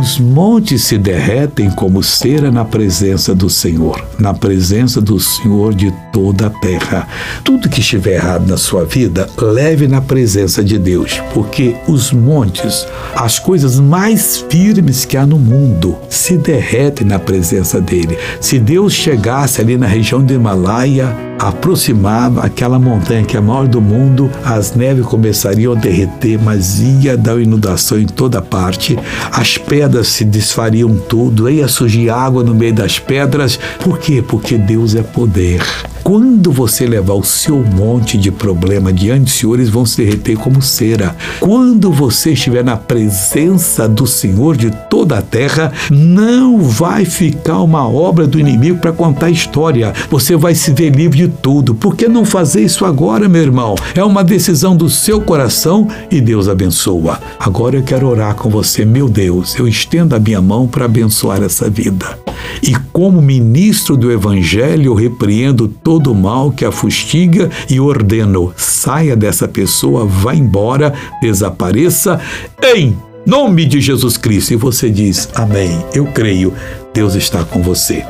Os montes se derretem como cera na presença do Senhor, na presença do Senhor de toda a terra. Tudo que estiver errado na sua vida, leve na presença de Deus, porque os montes, as coisas mais firmes que há no mundo, se derretem na presença dele. Se Deus chegasse ali na região do Himalaia, aproximava aquela montanha que é a maior do mundo, as neves começariam a derreter, mas ia dar inundação em toda parte, as pedras se desfariam tudo, ia surgir água no meio das pedras. Por quê? Porque Deus é poder. Quando você levar o seu monte de problema diante do Senhor, eles vão se derreter como cera. Quando você estiver na presença do Senhor de toda a terra, não vai ficar uma obra do inimigo para contar história. Você vai se ver livre de tudo. Por que não fazer isso agora, meu irmão? É uma decisão do seu coração e Deus abençoa. Agora eu quero orar com você, meu Deus. Eu estendo a minha mão para abençoar essa vida. E como ministro do Evangelho, eu repreendo todo o mal que a fustiga e ordeno: saia dessa pessoa, vá embora, desapareça, em nome de Jesus Cristo. E você diz: Amém. Eu creio, Deus está com você.